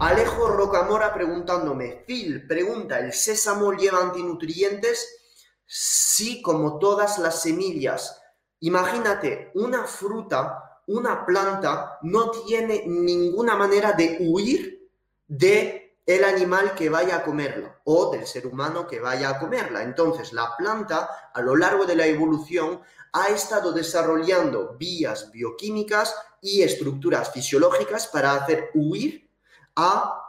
Alejo Rocamora preguntándome, Phil, pregunta, ¿el sésamo lleva antinutrientes? Sí, como todas las semillas. Imagínate, una fruta, una planta, no tiene ninguna manera de huir de el animal que vaya a comerla o del ser humano que vaya a comerla. Entonces, la planta a lo largo de la evolución ha estado desarrollando vías bioquímicas y estructuras fisiológicas para hacer huir a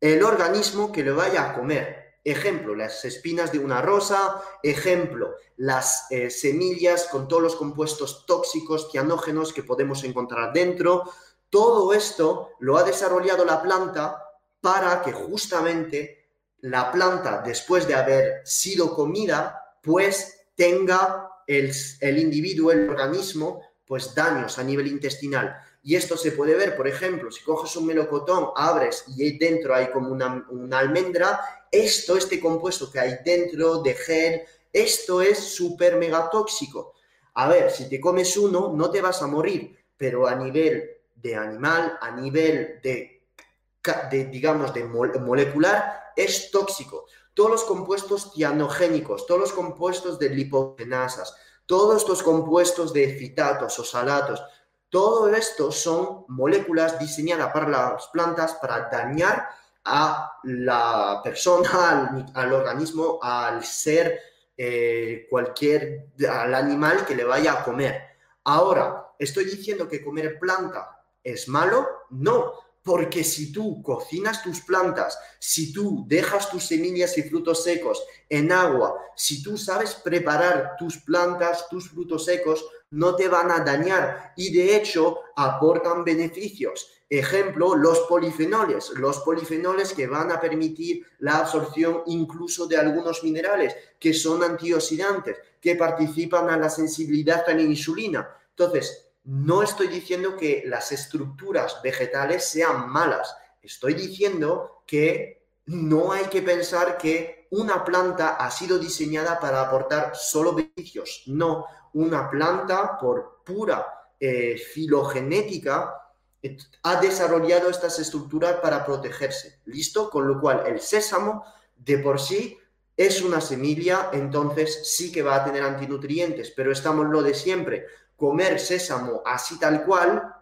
el organismo que le vaya a comer. Ejemplo, las espinas de una rosa, ejemplo, las eh, semillas con todos los compuestos tóxicos, cianógenos que podemos encontrar dentro. Todo esto lo ha desarrollado la planta para que justamente la planta, después de haber sido comida, pues tenga el, el individuo, el organismo, pues daños a nivel intestinal. Y esto se puede ver, por ejemplo, si coges un melocotón, abres y ahí dentro hay como una, almendra, esto, este compuesto que hay dentro de gel, esto es súper mega tóxico. A ver, si te comes uno, no te vas a morir, pero a nivel de animal, a nivel de, digamos, de molecular, es tóxico. Todos los compuestos cianogénicos, todos los compuestos de lipogenasas, todos estos compuestos de citatos o salatos, todo esto son moléculas diseñadas para las plantas para dañar a la persona, al, organismo, al ser, eh, cualquier, al animal que le vaya a comer. Ahora, ¿estoy diciendo que comer planta es malo? No, porque si tú cocinas tus plantas, si tú dejas tus semillas y frutos secos en agua, si tú sabes preparar tus plantas, tus frutos secos, no te van a dañar y de hecho aportan beneficios. Ejemplo, los polifenoles, los polifenoles que van a permitir la absorción incluso de algunos minerales que son antioxidantes, que participan a la sensibilidad a la insulina. Entonces, no estoy diciendo que las estructuras vegetales sean malas, estoy diciendo que no hay que pensar que una planta ha sido diseñada para aportar solo beneficios. No, una planta por pura eh, filogenética ha desarrollado estas estructuras para protegerse. ¿Listo? Con lo cual el sésamo de por sí es una semilla, entonces sí que va a tener antinutrientes, pero estamos lo de siempre comer sésamo así tal cual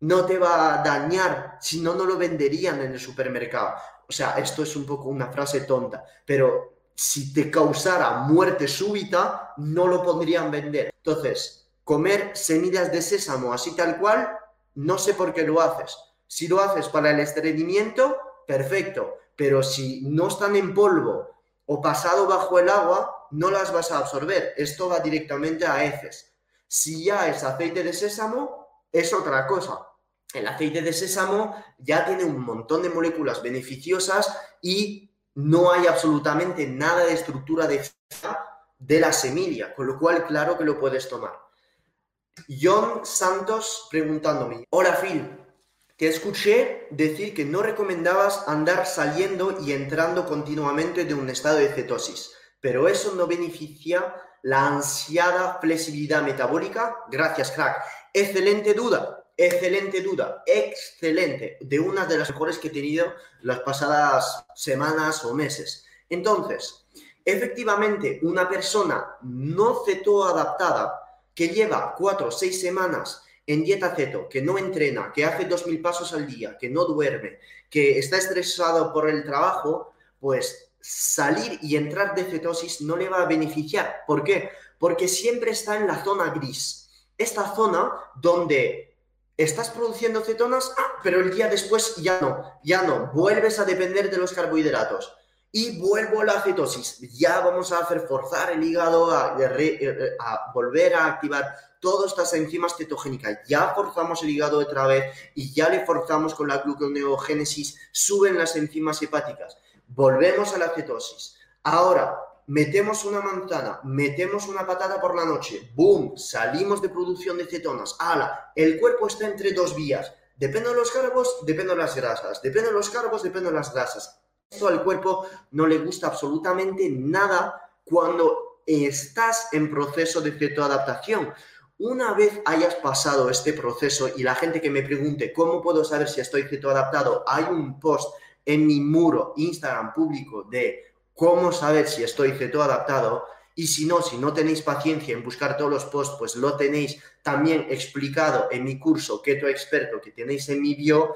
no te va a dañar, si no, no lo venderían en el supermercado. O sea, esto es un poco una frase tonta, pero si te causara muerte súbita, no lo podrían vender. Entonces, comer semillas de sésamo así tal cual, no sé por qué lo haces. Si lo haces para el estreñimiento, perfecto, pero si no están en polvo o pasado bajo el agua, no las vas a absorber. Esto va directamente a heces. Si ya es aceite de sésamo, es otra cosa. El aceite de sésamo ya tiene un montón de moléculas beneficiosas y no hay absolutamente nada de estructura de de la semilla, con lo cual claro que lo puedes tomar. John Santos preguntándome, hola Phil, te escuché decir que no recomendabas andar saliendo y entrando continuamente de un estado de cetosis, pero eso no beneficia la ansiada flexibilidad metabólica? Gracias, crack. Excelente duda, excelente duda, excelente, de una de las mejores que he tenido las pasadas semanas o meses. Entonces, efectivamente, una persona no ceto adaptada que lleva cuatro o seis semanas en dieta ceto, que no entrena, que hace dos mil pasos al día, que no duerme, que está estresado por el trabajo, pues salir y entrar de cetosis no le va a beneficiar. ¿Por qué? Porque siempre está en la zona gris. Esta zona donde estás produciendo cetonas, ah, pero el día después ya no, ya no, vuelves a depender de los carbohidratos. y vuelvo a la cetosis. Ya vamos a hacer forzar el hígado a, a volver a activar todas estas enzimas cetogénicas. Ya forzamos el hígado otra vez y ya le forzamos con la gluconeogénesis, suben las enzimas hepáticas. Volvemos a la cetosis. Ahora, metemos una manzana, metemos una patata por la noche, ¡boom! Salimos de producción de cetonas. ¡Hala! El cuerpo está entre dos vías. Depende de los carbos, depende de las grasas. Depende de los carbos, depende de las grasas. Esto al cuerpo no le gusta absolutamente nada cuando estás en proceso de cetoadaptación. Una vez hayas pasado este proceso y la gente que me pregunte cómo puedo saber si estoy cetoadaptado, hay un post en mi muro Instagram público de cómo saber si estoy cetoadaptado. Y si no, si no tenéis paciencia en buscar todos los posts, pues lo tenéis también explicado en mi curso Keto Experto que tenéis en mi bio,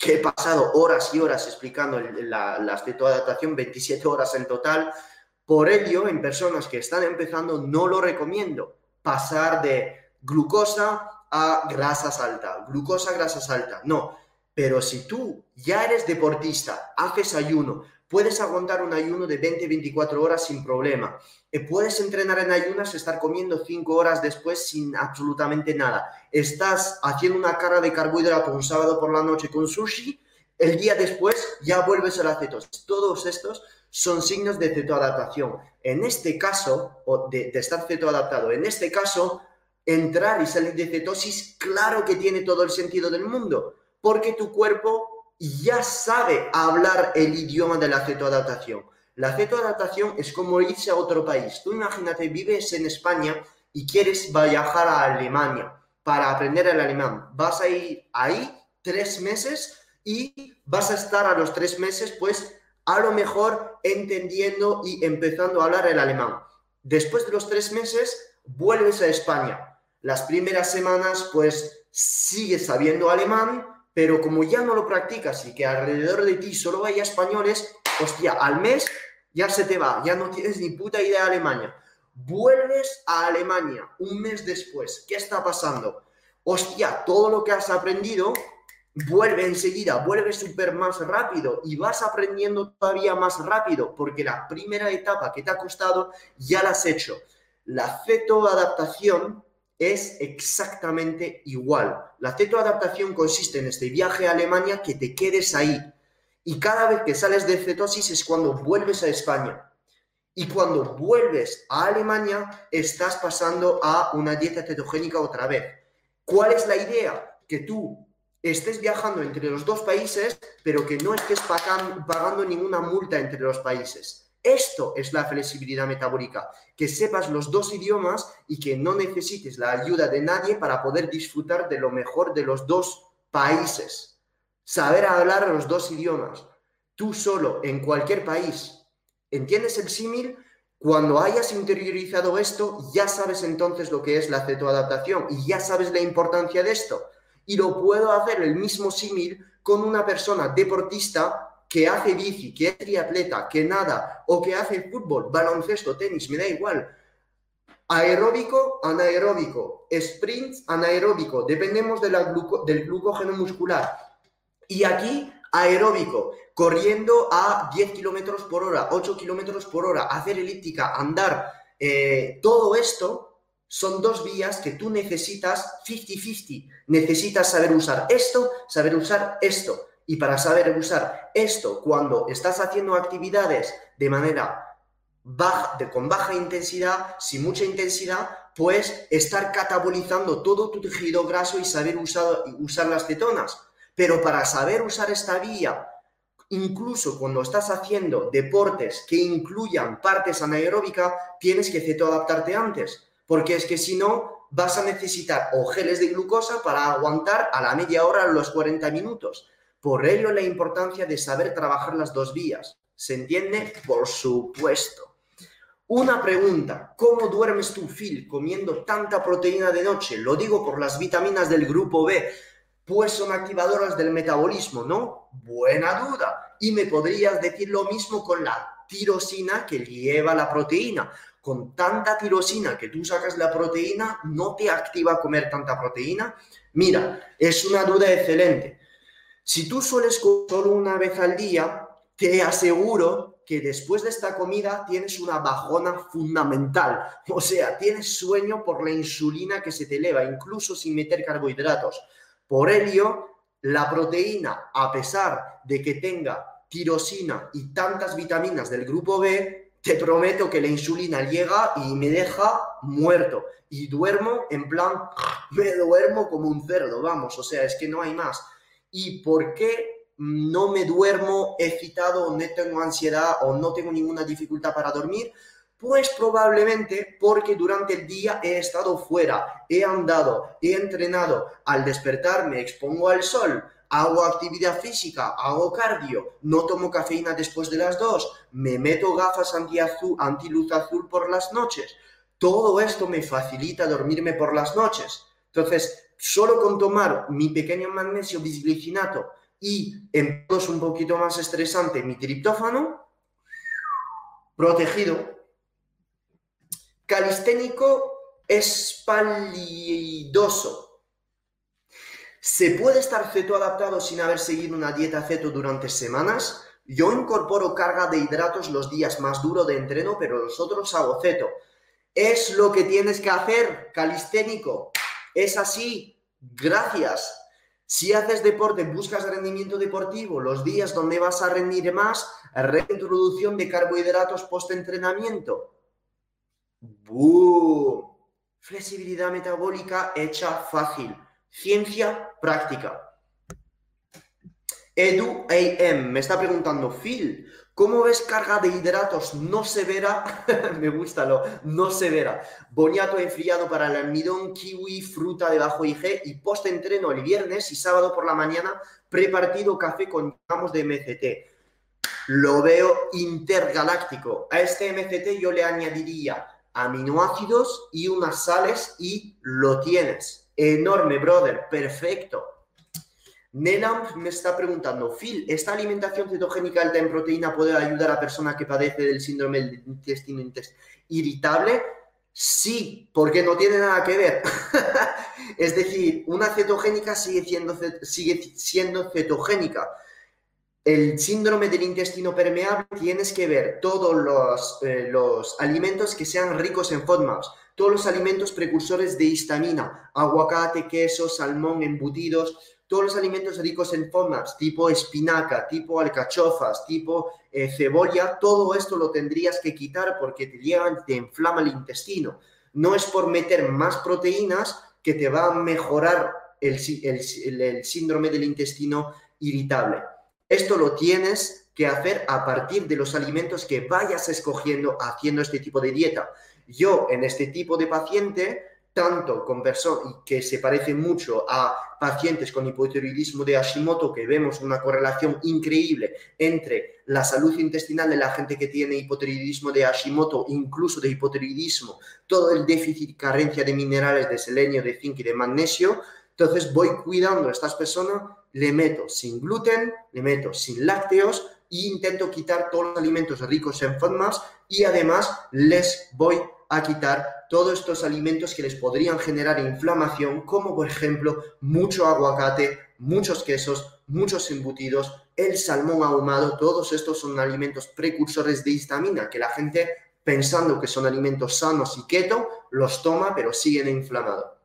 que he pasado horas y horas explicando la, la cetoadaptación, 27 horas en total. Por ello, en personas que están empezando, no lo recomiendo pasar de glucosa a grasas alta, glucosa, grasas alta. No, pero si tú ya eres deportista, haces ayuno, puedes aguantar un ayuno de 20-24 horas sin problema. Eh, puedes entrenar en ayunas, estar comiendo 5 horas después sin absolutamente nada. Estás haciendo una carga de carbohidrato un sábado por la noche con sushi, el día después ya vuelves a la cetosis. Todos estos son signos de cetoadaptación. En este caso, o de, de estar cetoadaptado, en este caso, entrar y salir de cetosis, claro que tiene todo el sentido del mundo porque tu cuerpo ya sabe hablar el idioma de la cetoadaptación. La cetoadaptación es como irse a otro país. Tú imagínate, vives en España y quieres viajar a Alemania para aprender el alemán. Vas a ir ahí tres meses y vas a estar a los tres meses, pues a lo mejor entendiendo y empezando a hablar el alemán. Después de los tres meses, vuelves a España. Las primeras semanas, pues sigues sabiendo alemán, pero como ya no lo practicas y que alrededor de ti solo hay españoles, hostia, al mes ya se te va, ya no tienes ni puta idea de Alemania. Vuelves a Alemania un mes después, ¿qué está pasando? Hostia, todo lo que has aprendido vuelve enseguida, vuelve súper más rápido y vas aprendiendo todavía más rápido porque la primera etapa que te ha costado ya la has hecho. La cetoadaptación es exactamente igual. La cetoadaptación consiste en este viaje a Alemania que te quedes ahí. Y cada vez que sales de cetosis es cuando vuelves a España. Y cuando vuelves a Alemania estás pasando a una dieta cetogénica otra vez. ¿Cuál es la idea? Que tú estés viajando entre los dos países, pero que no estés pagando ninguna multa entre los países. Esto es la flexibilidad metabólica, que sepas los dos idiomas y que no necesites la ayuda de nadie para poder disfrutar de lo mejor de los dos países. Saber hablar los dos idiomas, tú solo, en cualquier país. ¿Entiendes el símil? Cuando hayas interiorizado esto, ya sabes entonces lo que es la cetoadaptación y ya sabes la importancia de esto. Y lo puedo hacer el mismo símil con una persona deportista que hace bici, que es triatleta, que nada, o que hace fútbol, baloncesto, tenis, me da igual. Aeróbico, anaeróbico, sprint, anaeróbico, dependemos de la del glucógeno muscular. Y aquí, aeróbico, corriendo a 10 kilómetros por hora, 8 kilómetros por hora, hacer elíptica, andar, eh, todo esto son dos vías que tú necesitas 50-50. Necesitas saber usar esto, saber usar esto. Y para saber usar esto cuando estás haciendo actividades de manera de, con baja intensidad, sin mucha intensidad, pues estar catabolizando todo tu tejido graso y saber usar, usar las cetonas. Pero para saber usar esta vía, incluso cuando estás haciendo deportes que incluyan partes anaeróbicas, tienes que cetoadaptarte antes. Porque es que si no, vas a necesitar o de glucosa para aguantar a la media hora los 40 minutos. Por ello la importancia de saber trabajar las dos vías. ¿Se entiende? Por supuesto. Una pregunta, ¿cómo duermes tú, Phil, comiendo tanta proteína de noche? Lo digo por las vitaminas del grupo B, pues son activadoras del metabolismo, ¿no? Buena duda. Y me podrías decir lo mismo con la tirosina que lleva la proteína. Con tanta tirosina que tú sacas la proteína, ¿no te activa comer tanta proteína? Mira, es una duda excelente. Si tú sueles comer solo una vez al día, te aseguro que después de esta comida tienes una bajona fundamental. O sea, tienes sueño por la insulina que se te eleva, incluso sin meter carbohidratos. Por ello, la proteína, a pesar de que tenga tirosina y tantas vitaminas del grupo B, te prometo que la insulina llega y me deja muerto. Y duermo en plan, me duermo como un cerdo, vamos, o sea, es que no hay más. ¿Y por qué no me duermo excitado, no tengo ansiedad o no tengo ninguna dificultad para dormir? Pues probablemente porque durante el día he estado fuera, he andado, he entrenado, al despertar me expongo al sol, hago actividad física, hago cardio, no tomo cafeína después de las dos, me meto gafas anti-luz azul por las noches. Todo esto me facilita dormirme por las noches. Entonces, solo con tomar mi pequeño magnesio bisglicinato y en todos un poquito más estresante mi triptófano, protegido. Calisténico espalidoso. ¿Se puede estar ceto adaptado sin haber seguido una dieta ceto durante semanas? Yo incorporo carga de hidratos los días más duros de entreno, pero los otros hago ceto. Es lo que tienes que hacer, calisténico. Es así. Gracias. Si haces deporte, buscas rendimiento deportivo, los días donde vas a rendir más, reintroducción de carbohidratos post-entrenamiento. ¡Bum! Flexibilidad metabólica hecha fácil. Ciencia práctica. Edu AM me está preguntando, Phil, ¿Cómo ves carga de hidratos no severa? Me gusta lo no severa. Boniato enfriado para el almidón, kiwi, fruta de bajo IG y post-entreno el viernes y sábado por la mañana, prepartido café con gramos de MCT. Lo veo intergaláctico. A este MCT yo le añadiría aminoácidos y unas sales y lo tienes. Enorme, brother. Perfecto. Nelam me está preguntando, Phil, ¿esta alimentación cetogénica alta en proteína puede ayudar a personas que padece del síndrome del intestino irritable? Sí, porque no tiene nada que ver. es decir, una cetogénica sigue siendo, sigue siendo cetogénica. El síndrome del intestino permeable tienes que ver todos los, eh, los alimentos que sean ricos en FODMAPs, todos los alimentos precursores de histamina, aguacate, queso, salmón, embutidos, todos los alimentos ricos en FODMAPs, tipo espinaca, tipo alcachofas, tipo eh, cebolla, todo esto lo tendrías que quitar porque te llevan, te inflama el intestino. No es por meter más proteínas que te va a mejorar el, el síndrome del intestino irritable. Esto lo tienes que hacer a partir de los alimentos que vayas escogiendo haciendo este tipo de dieta. Yo en este tipo de paciente tanto con personas que se parece mucho a pacientes con hipotiroidismo de Hashimoto, que vemos una correlación increíble entre la salud intestinal de la gente que tiene hipotiroidismo de Hashimoto, incluso de hipotiroidismo, todo el déficit carencia de minerales de selenio, de zinc y de magnesio. Entonces voy cuidando a estas personas, le meto sin gluten, le meto sin lácteos e intento quitar todos los alimentos ricos en FODMAPs y además les voy a quitar todos estos alimentos que les podrían generar inflamación, como por ejemplo mucho aguacate, muchos quesos, muchos embutidos, el salmón ahumado, todos estos son alimentos precursores de histamina que la gente pensando que son alimentos sanos y keto, los toma pero siguen inflamados.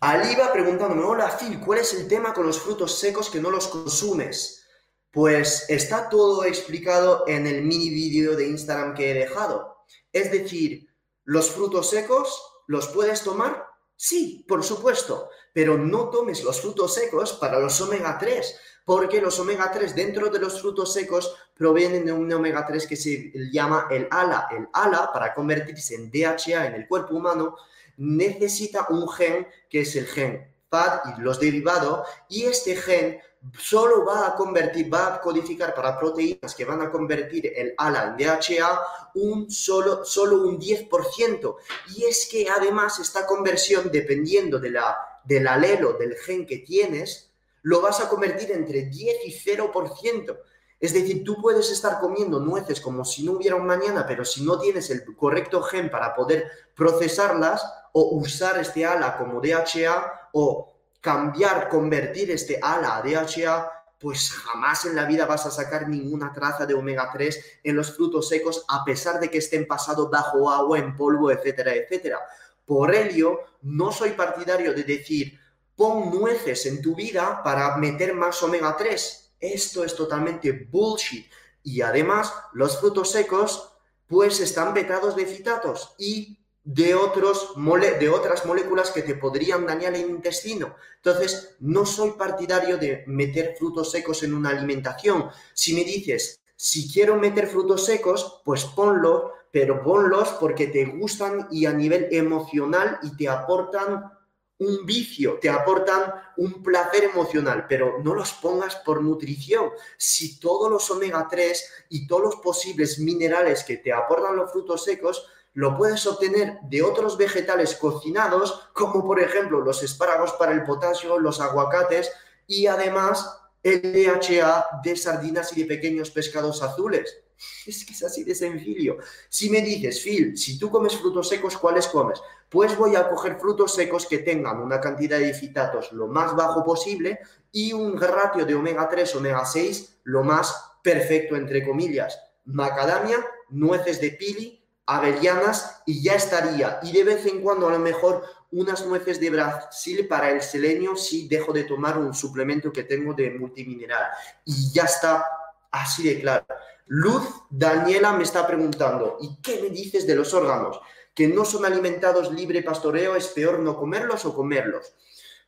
Aliva preguntándome, hola Phil, ¿cuál es el tema con los frutos secos que no los consumes? Pues está todo explicado en el mini vídeo de Instagram que he dejado. Es decir, ¿los frutos secos los puedes tomar? Sí, por supuesto, pero no tomes los frutos secos para los omega 3, porque los omega 3 dentro de los frutos secos provienen de un omega 3 que se llama el ALA. El ALA, para convertirse en DHA en el cuerpo humano, necesita un gen que es el gen FAT y los derivados, y este gen solo va a convertir, va a codificar para proteínas que van a convertir el ALA en DHA un solo, solo un 10%. Y es que además esta conversión, dependiendo de la, del alelo del gen que tienes, lo vas a convertir entre 10 y 0%. Es decir, tú puedes estar comiendo nueces como si no hubiera un mañana, pero si no tienes el correcto gen para poder procesarlas o usar este ALA como DHA o cambiar, convertir este ALA a DHA, pues jamás en la vida vas a sacar ninguna traza de omega 3 en los frutos secos a pesar de que estén pasados bajo agua, en polvo, etcétera, etcétera. Por ello, no soy partidario de decir, pon nueces en tu vida para meter más omega 3. Esto es totalmente bullshit. Y además, los frutos secos, pues están vetados de citatos y de, otros de otras moléculas que te podrían dañar el intestino. Entonces, no soy partidario de meter frutos secos en una alimentación. Si me dices, si quiero meter frutos secos, pues ponlo, pero ponlos porque te gustan y a nivel emocional y te aportan un vicio, te aportan un placer emocional, pero no los pongas por nutrición. Si todos los omega 3 y todos los posibles minerales que te aportan los frutos secos lo puedes obtener de otros vegetales cocinados, como por ejemplo los espárragos para el potasio, los aguacates y además el DHA de sardinas y de pequeños pescados azules. Es que es así de sencillo. Si me dices, Phil, si tú comes frutos secos, ¿cuáles comes? Pues voy a coger frutos secos que tengan una cantidad de fitatos lo más bajo posible y un ratio de omega 3, omega 6 lo más perfecto, entre comillas. Macadamia, nueces de pili, avellanas y ya estaría. Y de vez en cuando a lo mejor unas nueces de Brasil para el selenio si dejo de tomar un suplemento que tengo de multimineral. Y ya está así de claro. Luz Daniela me está preguntando, ¿y qué me dices de los órganos? ¿Que no son alimentados libre pastoreo? ¿Es peor no comerlos o comerlos?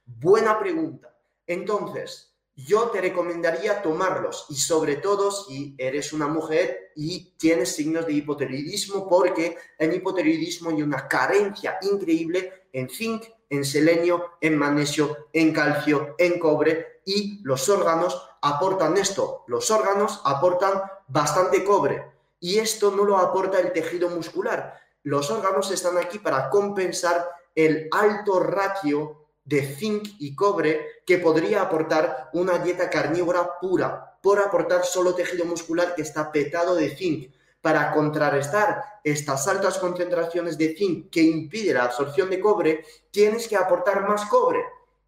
Buena pregunta. Entonces, yo te recomendaría tomarlos y sobre todo si eres una mujer y tienes signos de hipotiroidismo porque en hipotiroidismo hay una carencia increíble en zinc, en selenio, en magnesio, en calcio, en cobre y los órganos aportan esto. Los órganos aportan bastante cobre y esto no lo aporta el tejido muscular. Los órganos están aquí para compensar el alto ratio de zinc y cobre que podría aportar una dieta carnívora pura, por aportar solo tejido muscular que está petado de zinc. Para contrarrestar estas altas concentraciones de zinc que impide la absorción de cobre, tienes que aportar más cobre.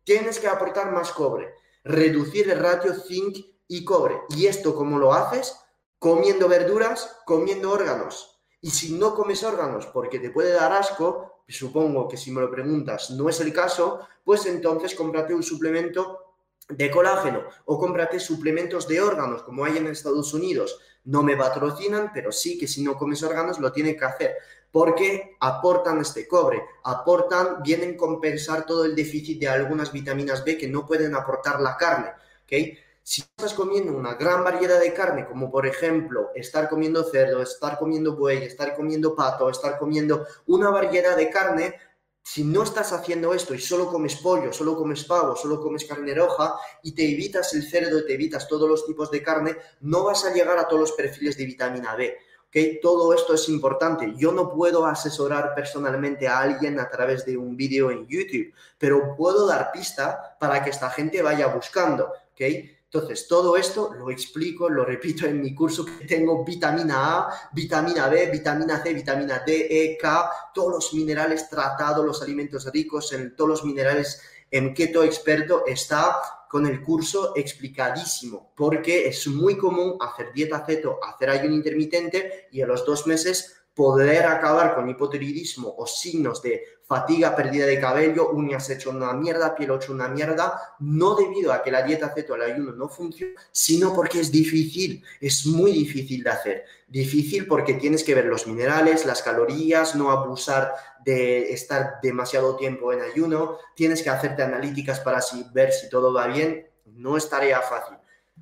Tienes que aportar más cobre. Reducir el ratio zinc y cobre. ¿Y esto cómo lo haces? Comiendo verduras, comiendo órganos. Y si no comes órganos porque te puede dar asco, supongo que si me lo preguntas no es el caso, pues entonces cómprate un suplemento de colágeno o cómprate suplementos de órganos como hay en Estados Unidos. No me patrocinan, pero sí que si no comes órganos lo tienes que hacer porque aportan este cobre, aportan, vienen a compensar todo el déficit de algunas vitaminas B que no pueden aportar la carne. ¿okay? Si estás comiendo una gran variedad de carne, como por ejemplo estar comiendo cerdo, estar comiendo buey, estar comiendo pato, estar comiendo una variedad de carne, si no estás haciendo esto y solo comes pollo, solo comes pavo, solo comes carne roja y te evitas el cerdo y te evitas todos los tipos de carne, no vas a llegar a todos los perfiles de vitamina B. ¿okay? Todo esto es importante. Yo no puedo asesorar personalmente a alguien a través de un vídeo en YouTube, pero puedo dar pista para que esta gente vaya buscando. ¿okay? Entonces, todo esto lo explico, lo repito en mi curso que tengo vitamina A, vitamina B, vitamina C, vitamina D, E, K, todos los minerales tratados, los alimentos ricos en todos los minerales en keto experto está con el curso explicadísimo, porque es muy común hacer dieta ceto, hacer ayuno intermitente y a los dos meses poder acabar con hipotiroidismo o signos de fatiga, pérdida de cabello, uñas hecho una mierda, piel hecho una mierda, no debido a que la dieta ceto al ayuno no funciona, sino porque es difícil, es muy difícil de hacer. Difícil porque tienes que ver los minerales, las calorías, no abusar de estar demasiado tiempo en ayuno, tienes que hacerte analíticas para ver si todo va bien, no es tarea fácil.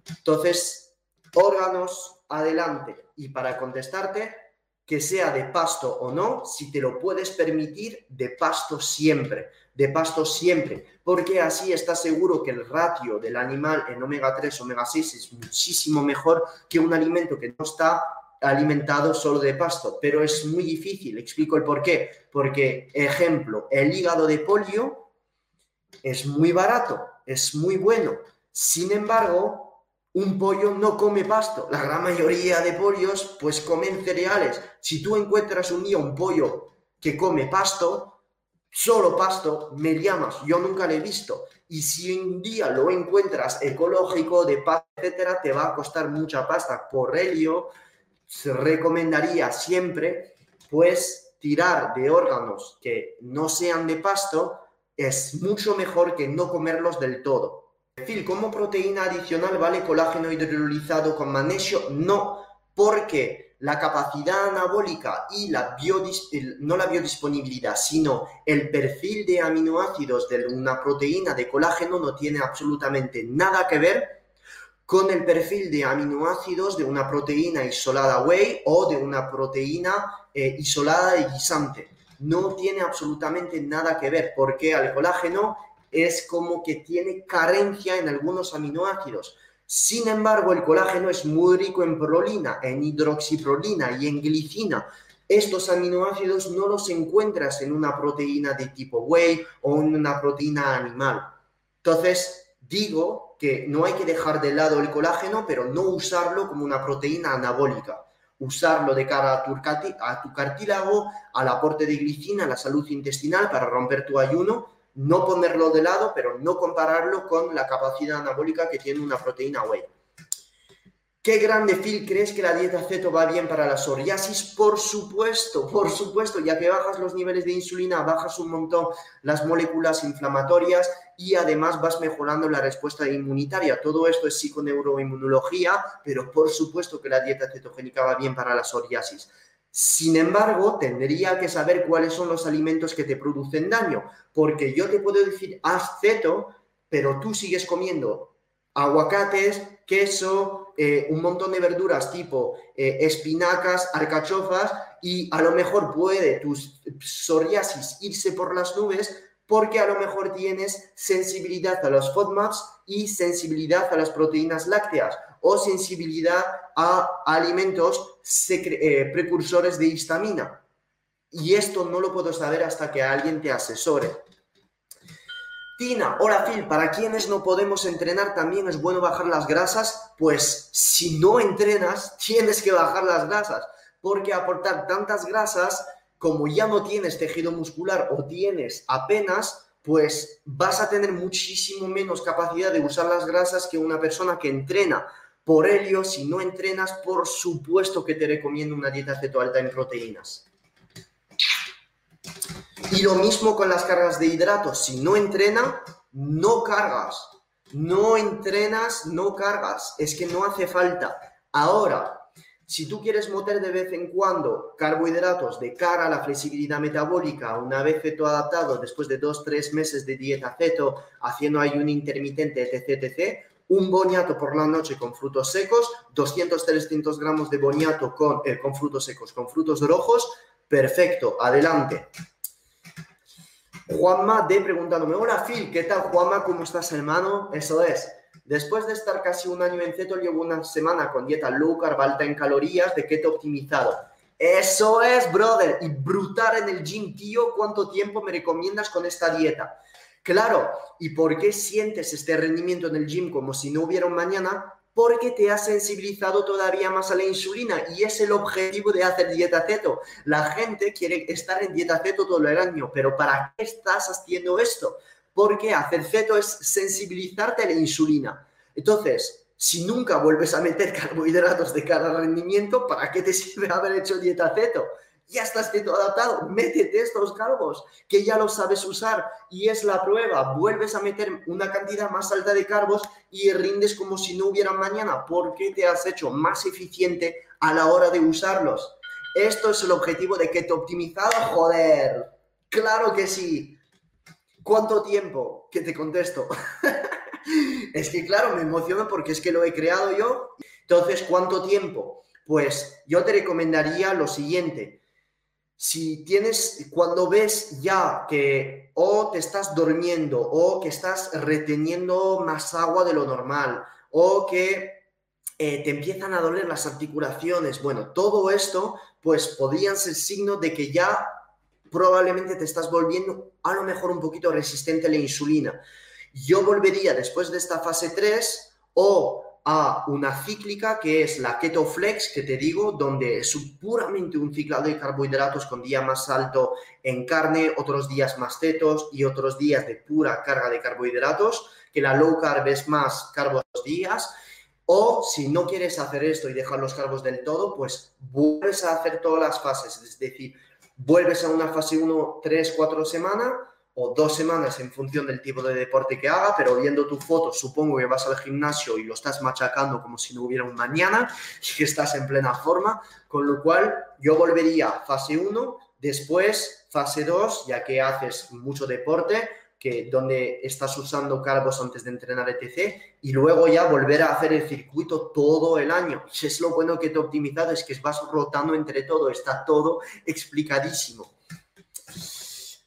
Entonces, órganos, adelante. Y para contestarte, que sea de pasto o no, si te lo puedes permitir, de pasto siempre, de pasto siempre, porque así estás seguro que el ratio del animal en omega 3, omega 6 es muchísimo mejor que un alimento que no está alimentado solo de pasto, pero es muy difícil, explico el por qué, porque ejemplo, el hígado de polio es muy barato, es muy bueno, sin embargo, un pollo no come pasto. La gran mayoría de pollos pues comen cereales. Si tú encuentras un día un pollo que come pasto, solo pasto, me llamas, yo nunca lo he visto. Y si un día lo encuentras ecológico, de paz, etcétera, te va a costar mucha pasta. Por ello, se recomendaría siempre, pues, tirar de órganos que no sean de pasto es mucho mejor que no comerlos del todo. Phil, ¿como proteína adicional vale colágeno hidrolizado con magnesio? No, porque la capacidad anabólica y la no la biodisponibilidad, sino el perfil de aminoácidos de una proteína de colágeno no tiene absolutamente nada que ver con el perfil de aminoácidos de una proteína isolada whey o de una proteína eh, isolada de guisante. No tiene absolutamente nada que ver porque el colágeno es como que tiene carencia en algunos aminoácidos. Sin embargo, el colágeno es muy rico en prolina, en hidroxiprolina y en glicina. Estos aminoácidos no los encuentras en una proteína de tipo whey o en una proteína animal. Entonces, digo que no hay que dejar de lado el colágeno, pero no usarlo como una proteína anabólica. Usarlo de cara a tu, a tu cartílago, al aporte de glicina, a la salud intestinal para romper tu ayuno no ponerlo de lado, pero no compararlo con la capacidad anabólica que tiene una proteína whey. ¿Qué grande, Phil, crees que la dieta ceto va bien para la psoriasis? Por supuesto, por supuesto, ya que bajas los niveles de insulina, bajas un montón las moléculas inflamatorias y además vas mejorando la respuesta inmunitaria. Todo esto es psiconeuroinmunología, pero por supuesto que la dieta cetogénica va bien para la psoriasis. Sin embargo, tendría que saber cuáles son los alimentos que te producen daño, porque yo te puedo decir, haz ceto, pero tú sigues comiendo aguacates, queso, eh, un montón de verduras tipo eh, espinacas, arcachofas, y a lo mejor puede tu psoriasis irse por las nubes porque a lo mejor tienes sensibilidad a los FODMAPs y sensibilidad a las proteínas lácteas o sensibilidad a alimentos eh, precursores de histamina. Y esto no lo puedo saber hasta que alguien te asesore. Tina, hola Phil, para quienes no podemos entrenar también es bueno bajar las grasas, pues si no entrenas tienes que bajar las grasas, porque aportar tantas grasas como ya no tienes tejido muscular o tienes apenas, pues vas a tener muchísimo menos capacidad de usar las grasas que una persona que entrena. Por ello, si no entrenas, por supuesto que te recomiendo una dieta ceto alta en proteínas. Y lo mismo con las cargas de hidratos. Si no entrena, no cargas. No entrenas, no cargas. Es que no hace falta. Ahora, si tú quieres meter de vez en cuando carbohidratos de cara a la flexibilidad metabólica, una vez ceto adaptado, después de dos, tres meses de dieta ceto, haciendo ayuno intermitente, etc., etc., un boniato por la noche con frutos secos, 200-300 gramos de boniato con, eh, con frutos secos, con frutos rojos, perfecto, adelante. Juanma de preguntándome, hola Phil, ¿qué tal Juanma? ¿Cómo estás hermano? Eso es. Después de estar casi un año en ceto, llevo una semana con dieta low carb, alta en calorías, de keto optimizado. Eso es, brother. Y brutal en el gym, tío. ¿Cuánto tiempo me recomiendas con esta dieta? Claro. ¿Y por qué sientes este rendimiento en el gym como si no hubiera un mañana? Porque te has sensibilizado todavía más a la insulina y es el objetivo de hacer dieta ceto. La gente quiere estar en dieta ceto todo el año, pero ¿para qué estás haciendo esto? Porque hacer ceto es sensibilizarte a la insulina. Entonces, si nunca vuelves a meter carbohidratos de cada rendimiento, ¿para qué te sirve haber hecho dieta ceto? Ya estás ceto adaptado, métete estos carbos que ya los sabes usar y es la prueba. Vuelves a meter una cantidad más alta de carbos y rindes como si no hubiera mañana porque te has hecho más eficiente a la hora de usarlos. Esto es el objetivo de keto optimizado, joder. Claro que sí. ¿Cuánto tiempo? Que te contesto. es que claro, me emociono porque es que lo he creado yo. Entonces, ¿cuánto tiempo? Pues yo te recomendaría lo siguiente. Si tienes, cuando ves ya que o te estás durmiendo o que estás reteniendo más agua de lo normal o que eh, te empiezan a doler las articulaciones, bueno, todo esto pues podrían ser signos de que ya probablemente te estás volviendo a lo mejor un poquito resistente a la insulina. Yo volvería después de esta fase 3 o a una cíclica que es la Keto Flex, que te digo, donde es puramente un ciclado de carbohidratos con día más alto en carne, otros días más cetos y otros días de pura carga de carbohidratos, que la low carb es más carbos días. O si no quieres hacer esto y dejar los carbos del todo, pues vuelves a hacer todas las fases, es decir, vuelves a una fase 1, 3, 4 semanas o dos semanas en función del tipo de deporte que haga, pero viendo tu foto supongo que vas al gimnasio y lo estás machacando como si no hubiera un mañana y que estás en plena forma, con lo cual yo volvería fase 1, después fase 2, ya que haces mucho deporte, que donde estás usando carbos antes de entrenar etc. Y luego ya volver a hacer el circuito todo el año. Y es lo bueno que te he optimizado, es que vas rotando entre todo, está todo explicadísimo.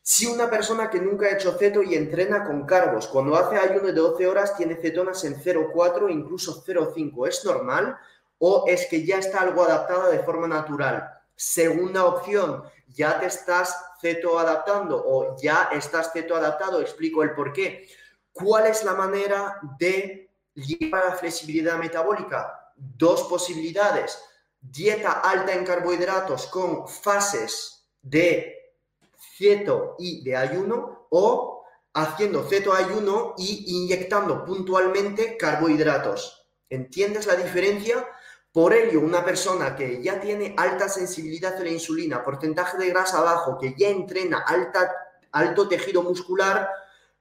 Si una persona que nunca ha hecho ceto y entrena con carbos, cuando hace ayuno de 12 horas tiene cetonas en 0,4 incluso 0,5, ¿es normal? ¿O es que ya está algo adaptado de forma natural? Segunda opción, ya te estás ceto adaptando o ya estás ceto adaptado, explico el por qué. ¿Cuál es la manera de llegar a la flexibilidad metabólica? Dos posibilidades. Dieta alta en carbohidratos con fases de ceto y de ayuno o haciendo ceto ayuno y inyectando puntualmente carbohidratos. ¿Entiendes la diferencia? Por ello, una persona que ya tiene alta sensibilidad a la insulina, porcentaje de grasa bajo, que ya entrena alto tejido muscular,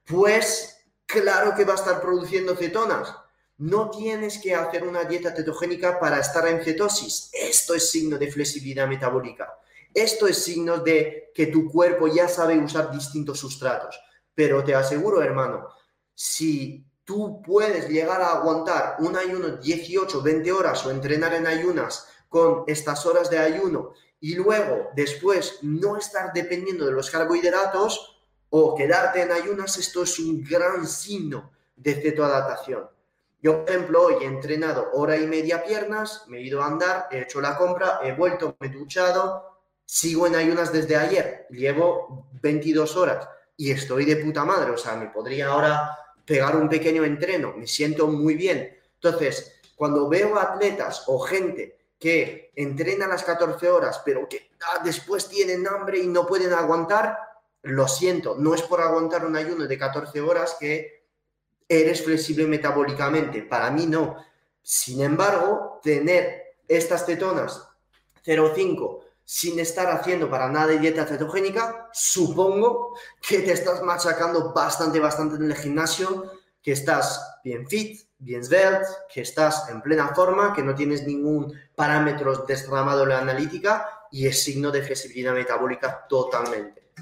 pues claro que va a estar produciendo cetonas. No tienes que hacer una dieta cetogénica para estar en cetosis. Esto es signo de flexibilidad metabólica. Esto es signo de que tu cuerpo ya sabe usar distintos sustratos. Pero te aseguro, hermano, si tú puedes llegar a aguantar un ayuno 18, 20 horas o entrenar en ayunas con estas horas de ayuno y luego después no estar dependiendo de los carbohidratos o quedarte en ayunas, esto es un gran signo de cetoadaptación. Yo, por ejemplo, hoy he entrenado hora y media piernas, me he ido a andar, he hecho la compra, he vuelto, me he duchado, sigo en ayunas desde ayer, llevo 22 horas y estoy de puta madre, o sea, me podría ahora pegar un pequeño entreno, me siento muy bien. Entonces, cuando veo atletas o gente que entrena las 14 horas, pero que ah, después tienen hambre y no pueden aguantar, lo siento, no es por aguantar un ayuno de 14 horas que eres flexible metabólicamente, para mí no. Sin embargo, tener estas cetonas 0,5 sin estar haciendo para nada dieta cetogénica, supongo que te estás machacando bastante, bastante en el gimnasio, que estás bien fit, bien svelte, que estás en plena forma, que no tienes ningún parámetro desramado en la analítica y es signo de flexibilidad metabólica totalmente.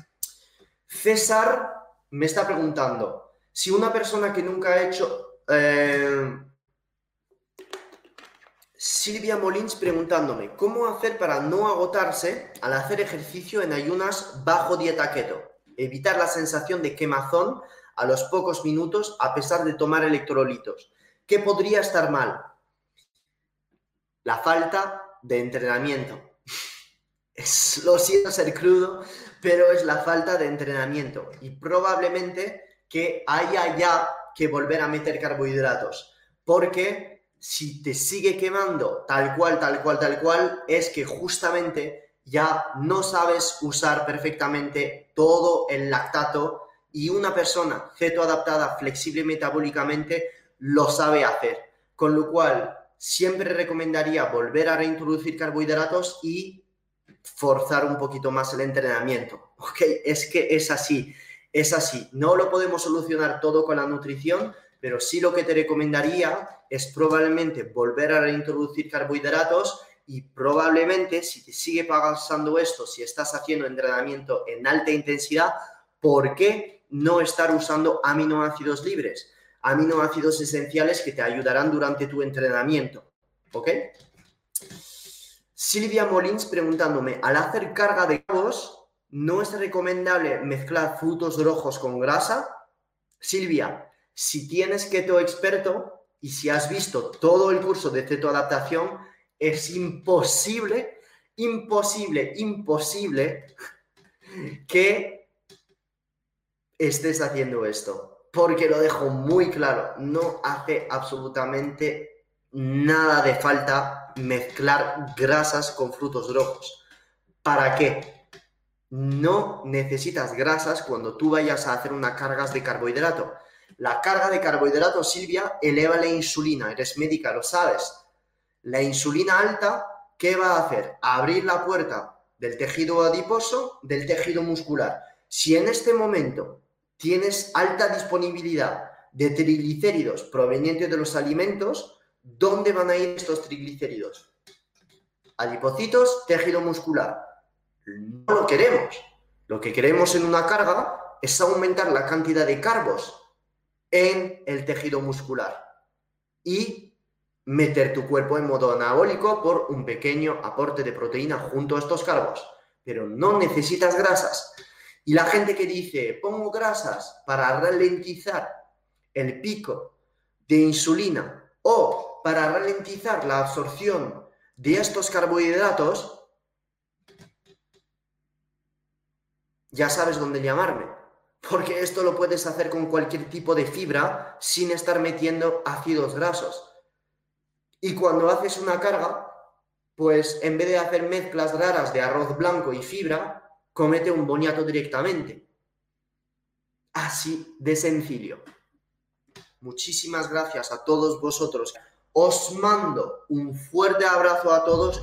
César me está preguntando, si una persona que nunca ha hecho... Eh, Silvia Molins preguntándome, ¿cómo hacer para no agotarse al hacer ejercicio en ayunas bajo dieta keto? Evitar la sensación de quemazón a los pocos minutos a pesar de tomar electrolitos. ¿Qué podría estar mal? La falta de entrenamiento. Es, lo siento ser crudo, pero es la falta de entrenamiento. Y probablemente que haya ya que volver a meter carbohidratos. Porque si te sigue quemando tal cual, tal cual, tal cual, es que justamente ya no sabes usar perfectamente todo el lactato y una persona cetoadaptada, flexible metabólicamente, lo sabe hacer. Con lo cual, siempre recomendaría volver a reintroducir carbohidratos y forzar un poquito más el entrenamiento. ¿Ok? Es que es así, es así. No lo podemos solucionar todo con la nutrición, pero sí lo que te recomendaría es probablemente volver a reintroducir carbohidratos y probablemente si te sigue pasando esto, si estás haciendo entrenamiento en alta intensidad, ¿por qué no estar usando aminoácidos libres? Aminoácidos esenciales que te ayudarán durante tu entrenamiento. ¿Ok? Silvia Molins preguntándome, al hacer carga de carbos, ¿no es recomendable mezclar frutos rojos con grasa? Silvia, si tienes keto experto y si has visto todo el curso de cetoadaptación, es imposible, imposible, imposible que estés haciendo esto. Porque lo dejo muy claro, no hace absolutamente nada de falta mezclar grasas con frutos rojos. ¿Para qué? No necesitas grasas cuando tú vayas a hacer una carga de carbohidrato. La carga de carbohidrato, Silvia, eleva la insulina. Eres médica, lo sabes. La insulina alta, ¿qué va a hacer? Abrir la puerta del tejido adiposo, del tejido muscular. Si en este momento tienes alta disponibilidad de triglicéridos provenientes de los alimentos, ¿dónde van a ir estos triglicéridos? Adipocitos, tejido muscular. No lo queremos. Lo que queremos en una carga es aumentar la cantidad de carbos en el tejido muscular y meter tu cuerpo en modo anabólico por un pequeño aporte de proteína junto a estos carbos. Pero no necesitas grasas. Y la gente que dice, pongo grasas para ralentizar el pico de insulina o para ralentizar la absorción de estos carbohidratos, ya sabes dónde llamarme. Porque esto lo puedes hacer con cualquier tipo de fibra sin estar metiendo ácidos grasos. Y cuando haces una carga, pues en vez de hacer mezclas raras de arroz blanco y fibra, comete un boniato directamente. Así de sencillo. Muchísimas gracias a todos vosotros. Os mando un fuerte abrazo a todos.